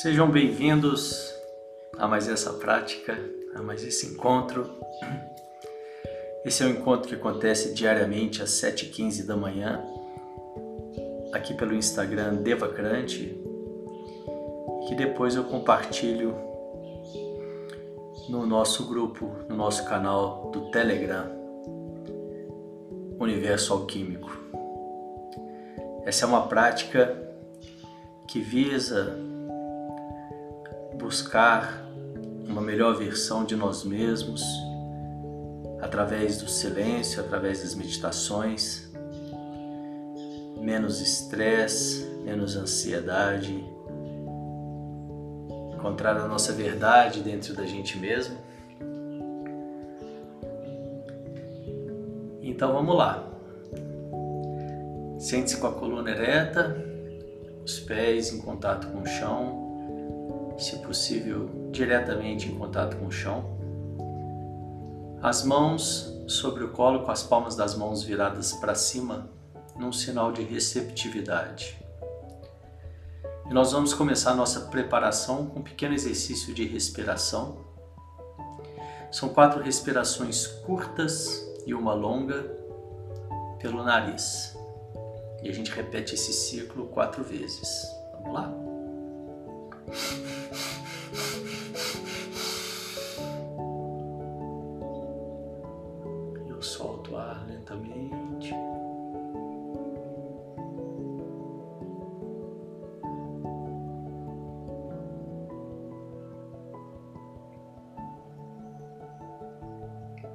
Sejam bem-vindos a mais essa prática, a mais esse encontro. Esse é um encontro que acontece diariamente às 7h15 da manhã, aqui pelo Instagram Devacrante, que depois eu compartilho no nosso grupo, no nosso canal do Telegram, Universo Alquímico. Essa é uma prática que visa buscar uma melhor versão de nós mesmos através do silêncio, através das meditações, menos estresse, menos ansiedade, encontrar a nossa verdade dentro da gente mesmo. Então vamos lá. Sente-se com a coluna ereta, os pés em contato com o chão, se possível, diretamente em contato com o chão. As mãos sobre o colo, com as palmas das mãos viradas para cima, num sinal de receptividade. E nós vamos começar nossa preparação com um pequeno exercício de respiração. São quatro respirações curtas e uma longa pelo nariz. E a gente repete esse ciclo quatro vezes. Vamos lá? Eu solto o ar lentamente.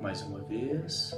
Mais uma vez.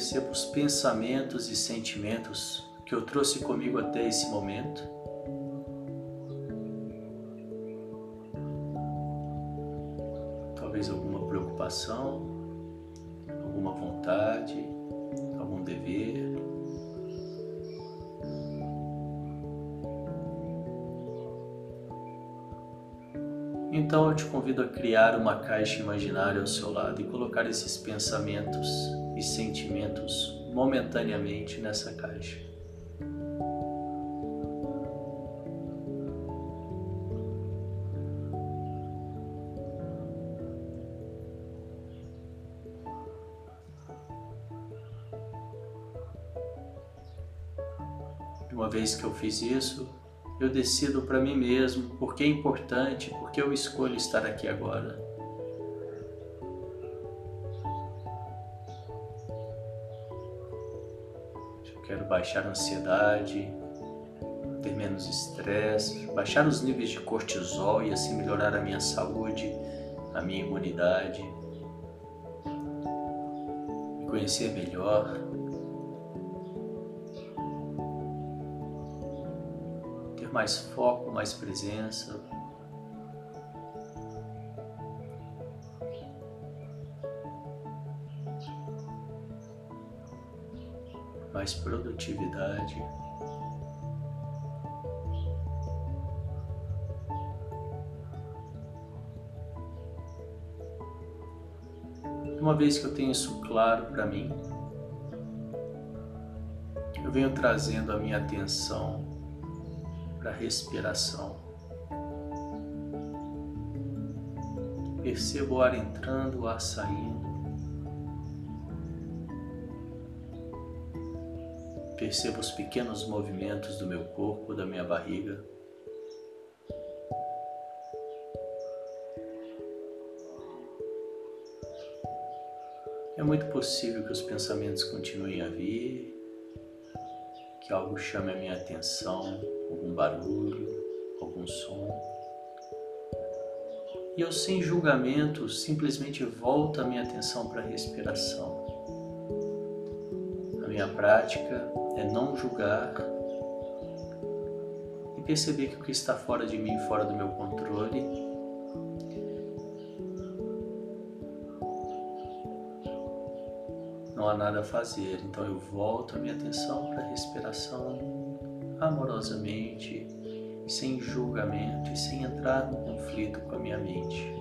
Percebo os pensamentos e sentimentos que eu trouxe comigo até esse momento. Talvez alguma preocupação, alguma vontade, algum dever. Então eu te convido a criar uma caixa imaginária ao seu lado e colocar esses pensamentos e sentimentos momentaneamente nessa caixa. Uma vez que eu fiz isso, eu decido para mim mesmo porque é importante, porque eu escolho estar aqui agora. Baixar a ansiedade, ter menos estresse, baixar os níveis de cortisol e assim melhorar a minha saúde, a minha imunidade, me conhecer melhor, mais foco, mais presença. mais produtividade. Uma vez que eu tenho isso claro para mim, eu venho trazendo a minha atenção para a respiração. Percebo o ar entrando, o ar saindo. Percebo os pequenos movimentos do meu corpo, da minha barriga. É muito possível que os pensamentos continuem a vir, que algo chame a minha atenção, algum barulho, algum som. E eu, sem julgamento, simplesmente volto a minha atenção para a respiração. A minha prática é não julgar e perceber que o que está fora de mim, fora do meu controle, não há nada a fazer. Então eu volto a minha atenção para a respiração amorosamente, sem julgamento e sem entrar no conflito com a minha mente.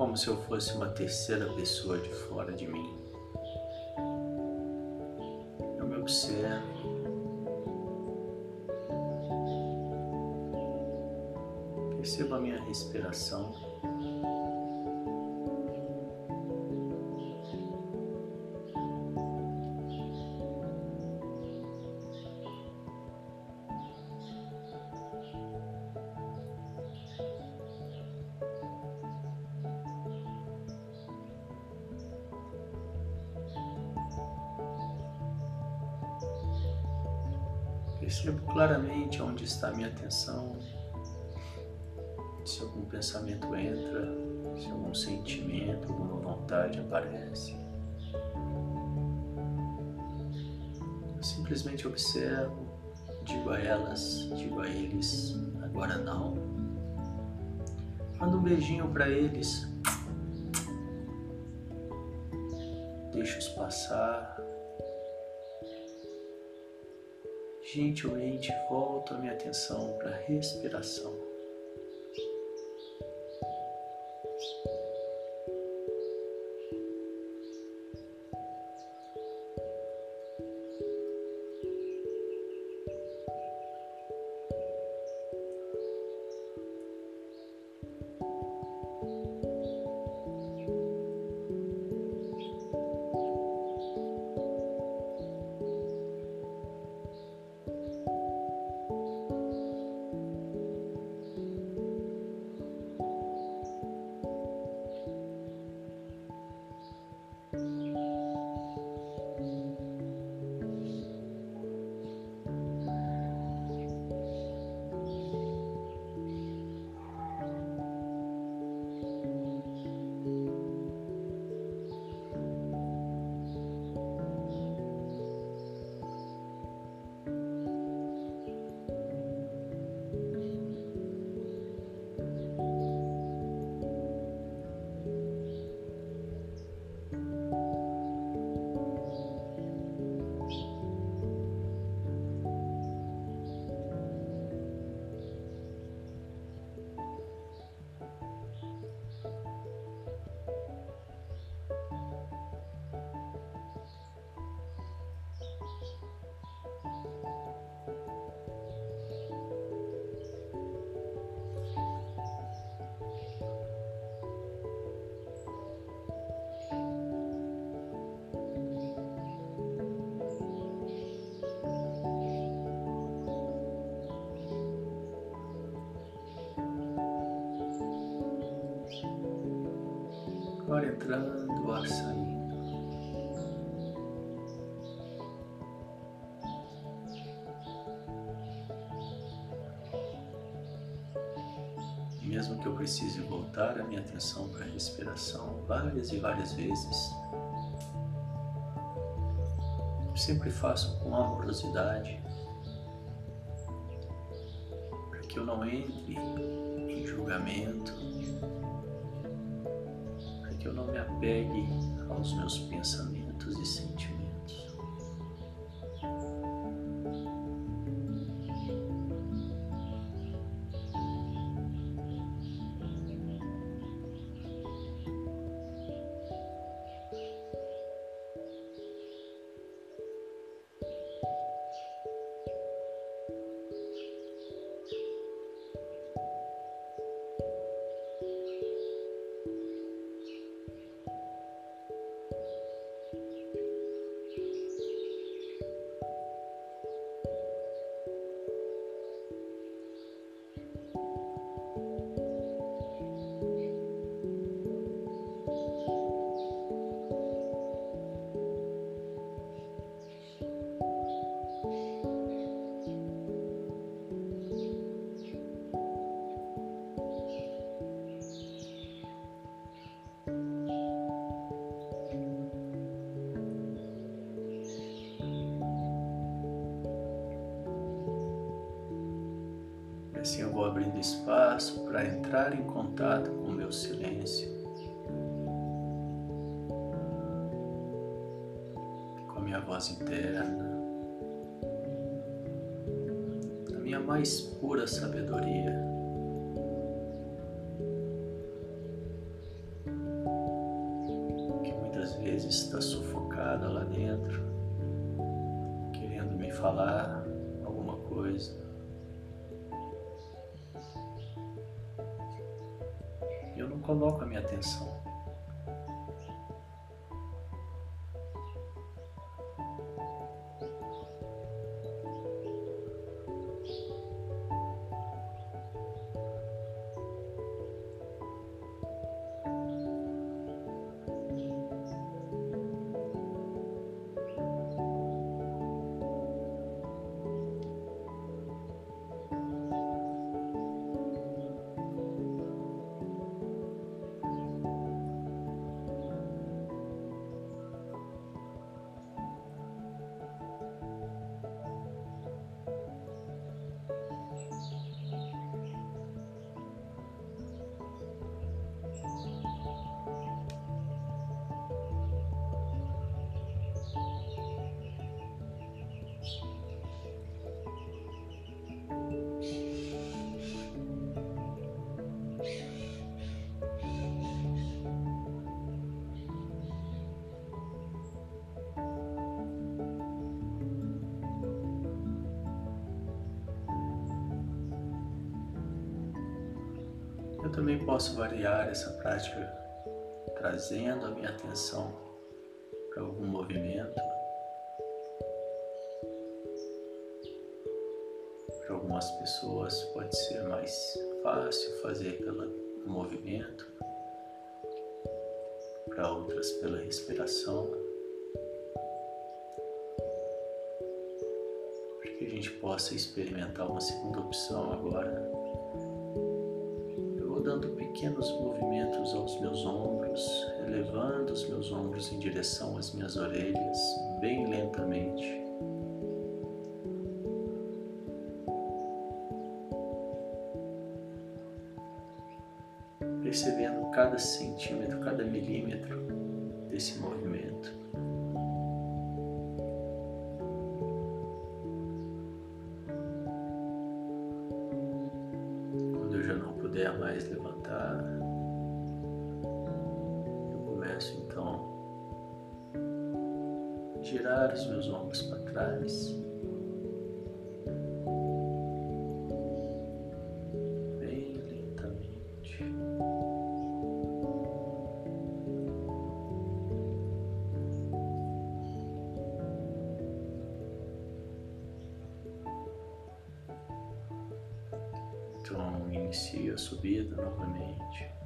Como se eu fosse uma terceira pessoa de fora de mim. Eu me observo. Percebo a minha respiração. A minha atenção, se algum pensamento entra, se algum sentimento, alguma vontade aparece. Eu simplesmente observo, digo a elas, digo a eles, agora não. Mando um beijinho para eles. Deixo-os passar. Gentilmente volto a minha atenção para a respiração. Agora entrando, o ar saindo. mesmo que eu precise voltar a minha atenção para a respiração várias e várias vezes, sempre faço com amorosidade para que eu não entre em julgamento, eu não me apegue aos meus pensamentos e sentimentos. Vou abrindo espaço para entrar em contato com o meu silêncio, com a minha voz interna, a minha mais pura sabedoria. Que muitas vezes está sufocada lá dentro, querendo me falar coloco a minha atenção. Eu também posso variar essa prática trazendo a minha atenção para algum movimento. Para algumas pessoas pode ser mais fácil fazer pelo movimento, para outras pela respiração. Para que a gente possa experimentar uma segunda opção agora. Pequenos movimentos aos meus ombros, elevando os meus ombros em direção às minhas orelhas, bem lentamente. percebendo cada centímetro, cada milímetro desse movimento. Para trás. Então inicia a subida novamente.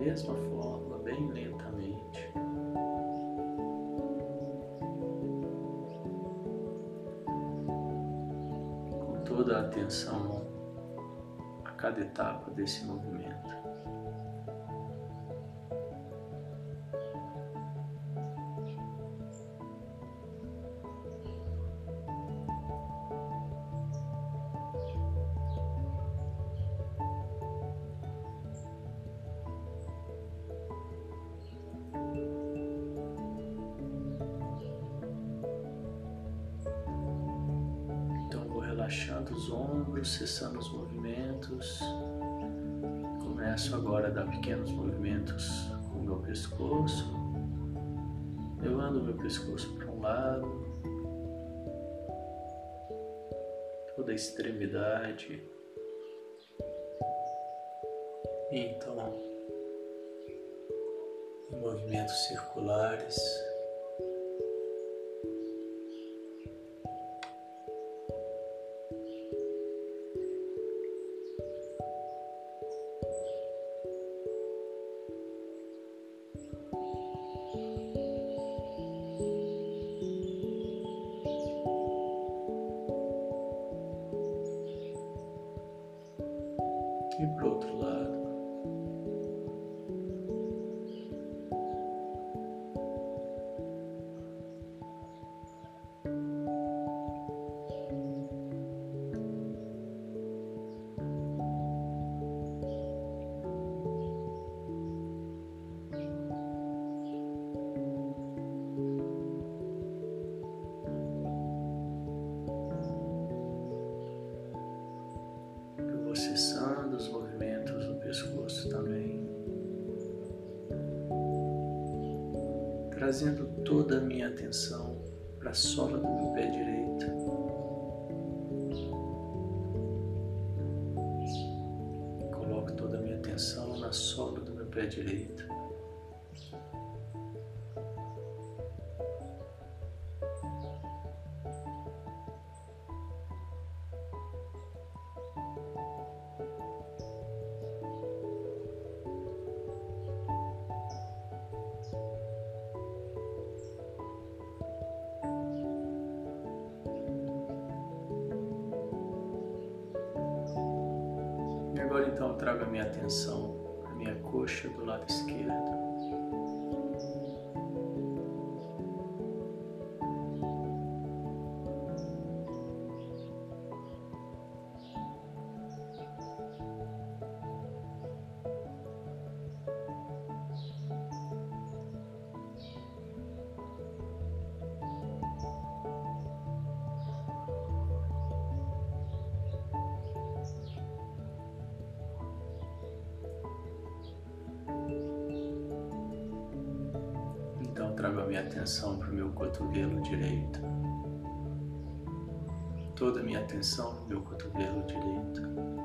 Mesma forma, bem lentamente. toda a atenção a cada etapa desse movimento. Cessando os movimentos. Começo agora a dar pequenos movimentos com o meu pescoço, levando meu pescoço para um lado, toda a extremidade. E então, em movimentos circulares, atenção para a sola do meu pé direito. Coloco toda a minha atenção na sola do meu pé direito. Agora então trago a minha atenção a minha coxa do lado esquerdo. Atenção para o meu cotovelo direito. Toda a minha atenção no meu cotovelo direito.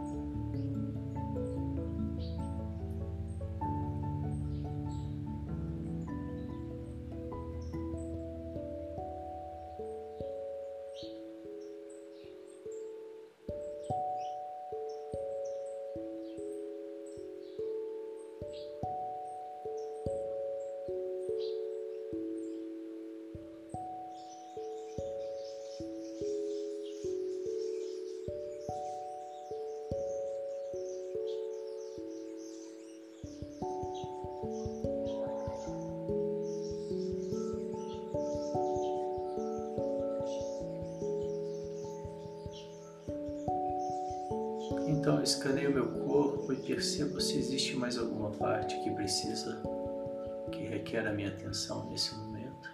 Escaneio meu corpo e percebo se existe mais alguma parte que precisa, que requer a minha atenção nesse momento.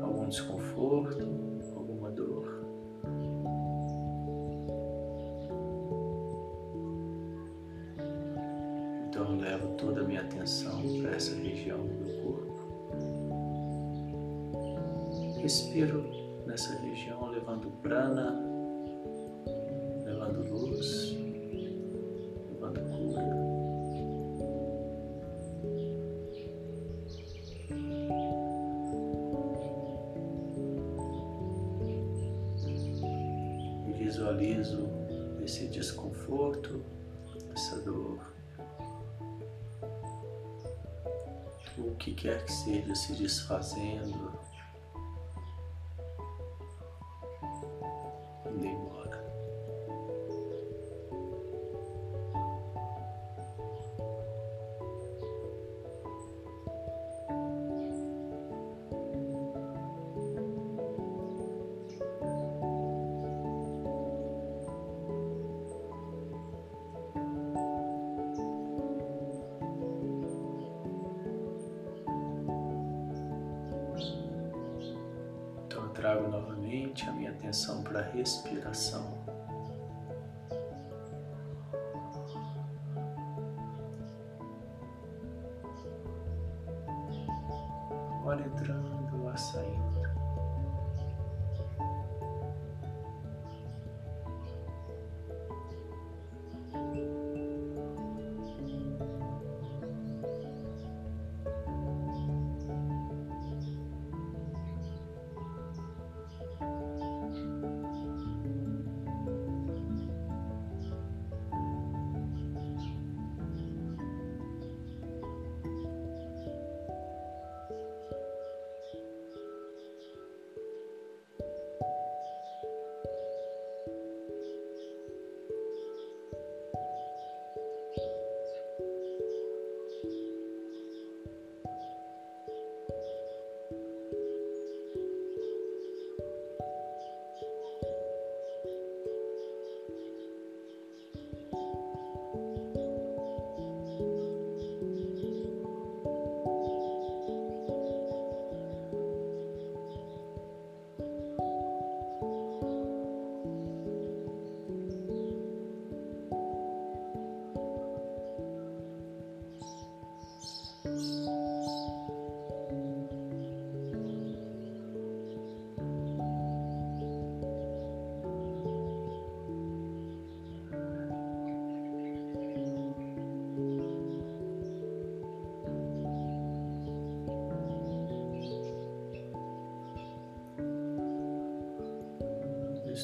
Algum desconforto, alguma dor. Então eu levo toda a minha atenção para essa região do meu corpo. Respiro nessa região, levando prana visualizo esse desconforto, essa dor, o que quer que seja se desfazendo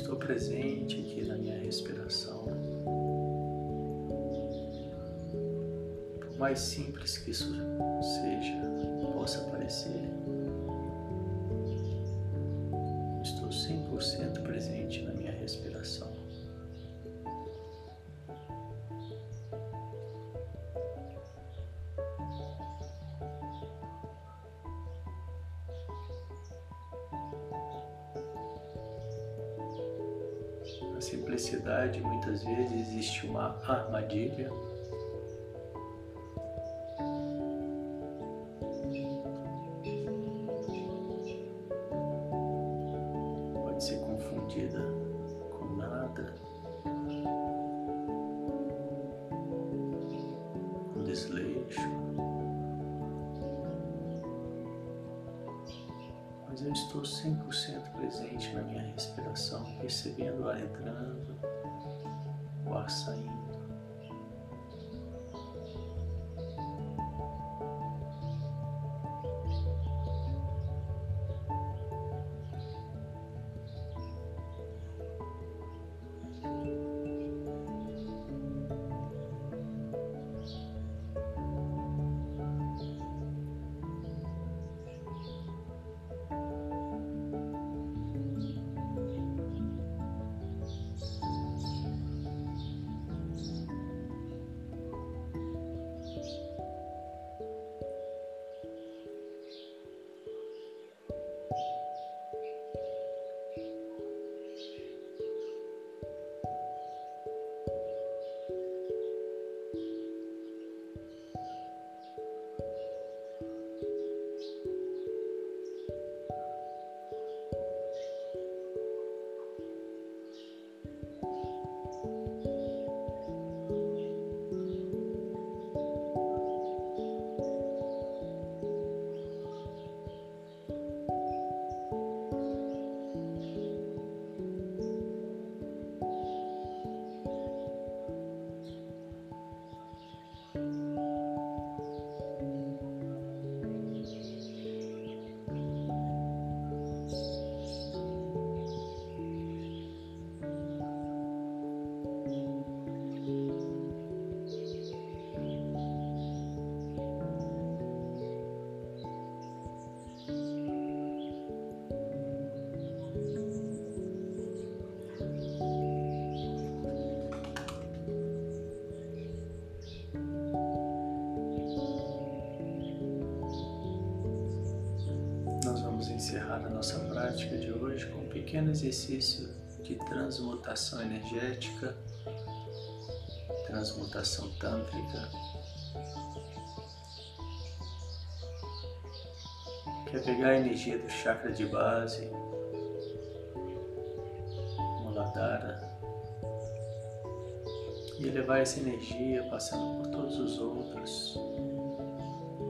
estou presente aqui na minha respiração. Por mais simples que isso seja, possa parecer, Muitas vezes existe uma armadilha. Estou 100% presente na minha respiração, percebendo o ar entrando, o ar saindo. Prática de hoje com um pequeno exercício de transmutação energética, transmutação tântrica, que é pegar a energia do chakra de base, Muladhara, e elevar essa energia passando por todos os outros,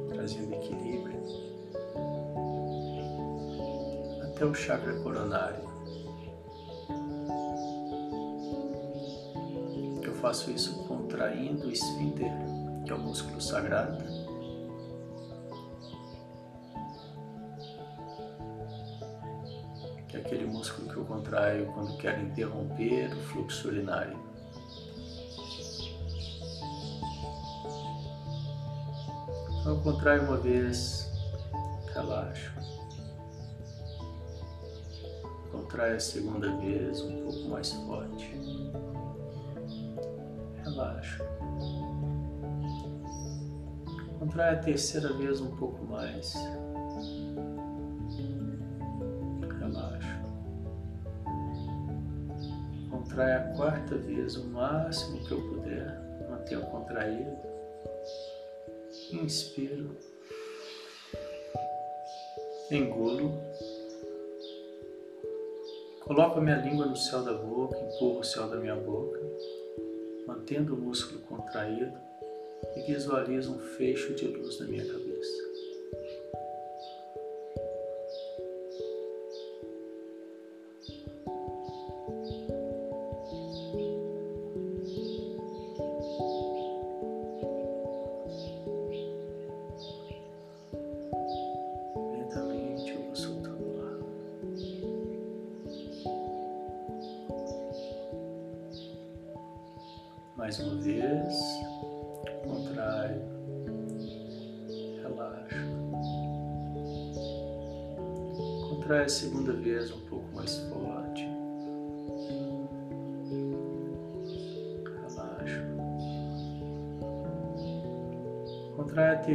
trazendo equilíbrio. Até o chakra coronário. Eu faço isso contraindo o esfíncter, que é o músculo sagrado. Que é aquele músculo que eu contraio quando quero interromper o fluxo urinário. Então eu contraio uma vez, Contrai a segunda vez um pouco mais forte. Relaxa. Contrai a terceira vez um pouco mais. Relaxa. Contrai a quarta vez o máximo que eu puder. Mantenha contraído. Inspiro. Engulo. Coloco a minha língua no céu da boca, empurro o céu da minha boca, mantendo o músculo contraído e visualizo um fecho de luz na minha cabeça.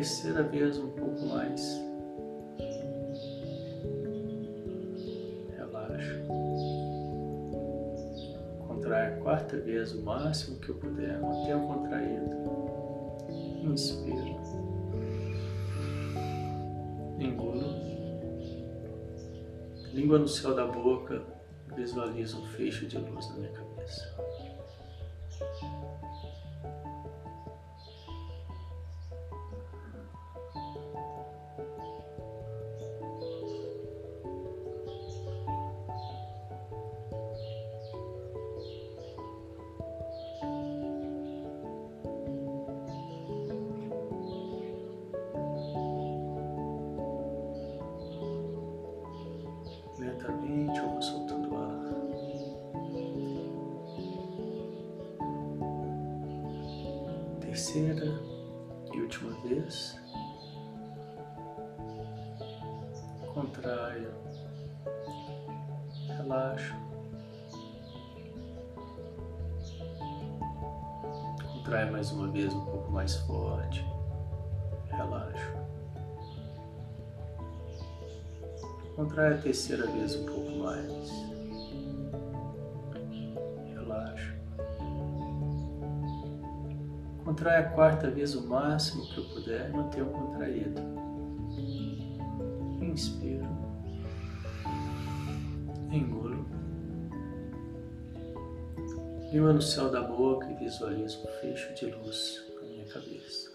Terceira vez um pouco mais. quarta vez o máximo que eu puder, mantenha contraído. Inspiro. Engulo. Língua no céu da boca, visualizo um fecho de luz na minha cabeça. Contrai a terceira vez um pouco mais. Relaxa. Contrai a quarta vez o máximo que eu puder e mantenha contraído. Inspiro. Engulo. Língua no céu da boca e visualizo um fecho de luz na minha cabeça.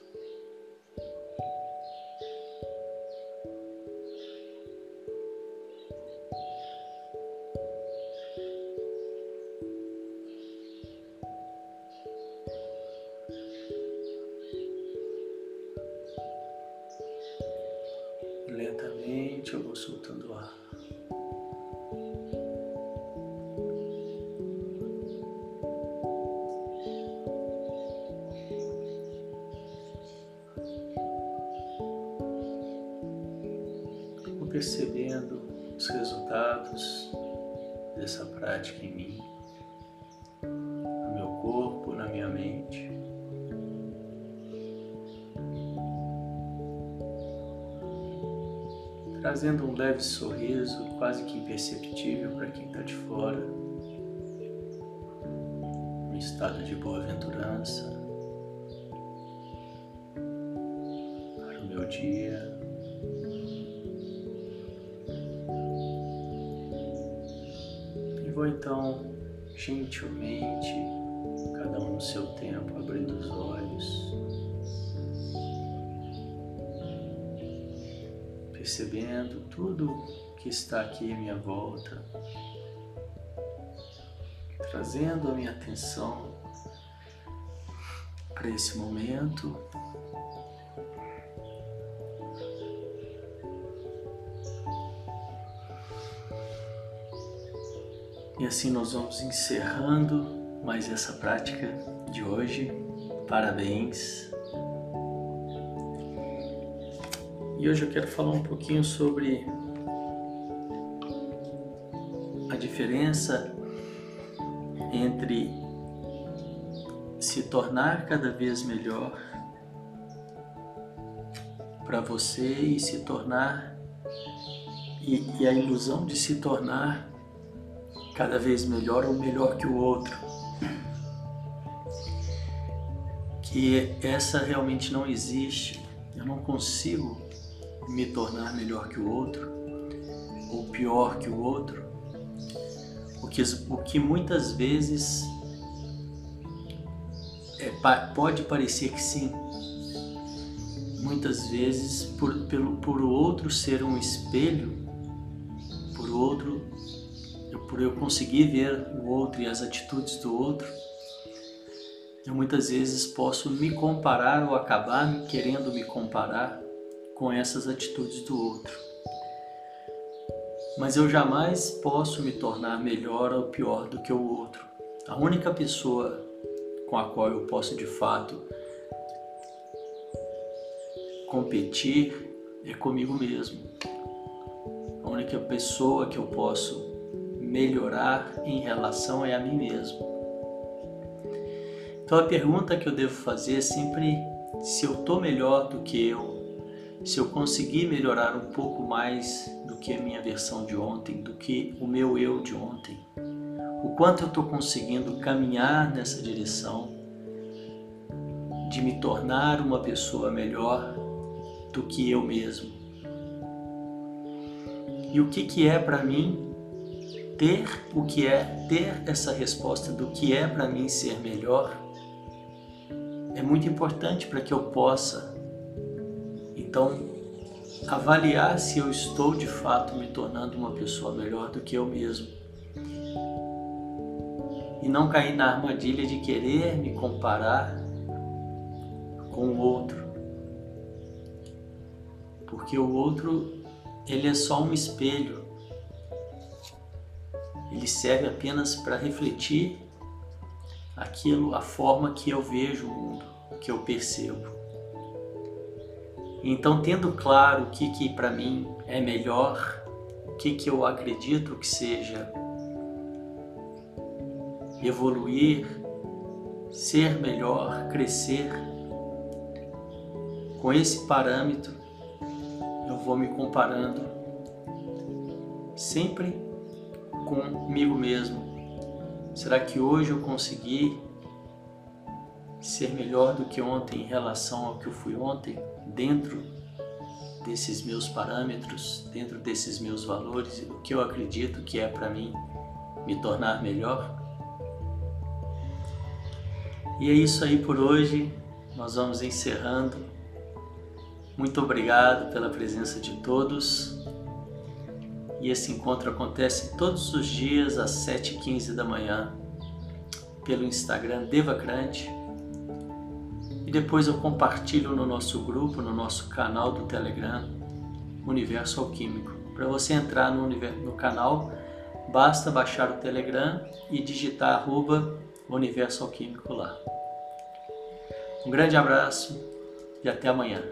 Leve sorriso, quase que imperceptível para quem está de fora, um estado de boa-aventurança para o meu dia. E vou então gentilmente, cada um no seu tempo, abrindo os olhos. Percebendo tudo que está aqui à minha volta, trazendo a minha atenção para esse momento. E assim nós vamos encerrando mais essa prática de hoje. Parabéns! E hoje eu quero falar um pouquinho sobre a diferença entre se tornar cada vez melhor para você e se tornar e, e, a ilusão de se tornar cada vez melhor ou melhor que o outro. Que essa realmente não existe. Eu não consigo me tornar melhor que o outro ou pior que o outro, o que, o que muitas vezes é, pode parecer que sim, muitas vezes por, pelo, por o outro ser um espelho, por o outro, por eu conseguir ver o outro e as atitudes do outro, eu muitas vezes posso me comparar ou acabar querendo me comparar com essas atitudes do outro. Mas eu jamais posso me tornar melhor ou pior do que o outro. A única pessoa com a qual eu posso de fato competir é comigo mesmo. A única pessoa que eu posso melhorar em relação é a mim mesmo. Então a pergunta que eu devo fazer é sempre se eu estou melhor do que eu se eu conseguir melhorar um pouco mais do que a minha versão de ontem, do que o meu eu de ontem, o quanto eu estou conseguindo caminhar nessa direção de me tornar uma pessoa melhor do que eu mesmo. E o que, que é para mim ter o que é ter essa resposta do que é para mim ser melhor é muito importante para que eu possa então, avaliar se eu estou de fato me tornando uma pessoa melhor do que eu mesmo. E não cair na armadilha de querer me comparar com o outro. Porque o outro, ele é só um espelho. Ele serve apenas para refletir aquilo, a forma que eu vejo o mundo que eu percebo. Então, tendo claro o que, que para mim é melhor, o que, que eu acredito que seja evoluir, ser melhor, crescer, com esse parâmetro eu vou me comparando sempre comigo mesmo. Será que hoje eu consegui ser melhor do que ontem em relação ao que eu fui ontem, dentro desses meus parâmetros, dentro desses meus valores, o que eu acredito que é para mim me tornar melhor? E é isso aí por hoje. Nós vamos encerrando. Muito obrigado pela presença de todos. E esse encontro acontece todos os dias às 7h15 da manhã pelo Instagram Devacrante e depois eu compartilho no nosso grupo, no nosso canal do Telegram, Universo Alquímico. Para você entrar no, no, canal, basta baixar o Telegram e digitar arroba Universo Alquímico lá. Um grande abraço e até amanhã.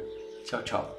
Tchau, tchau.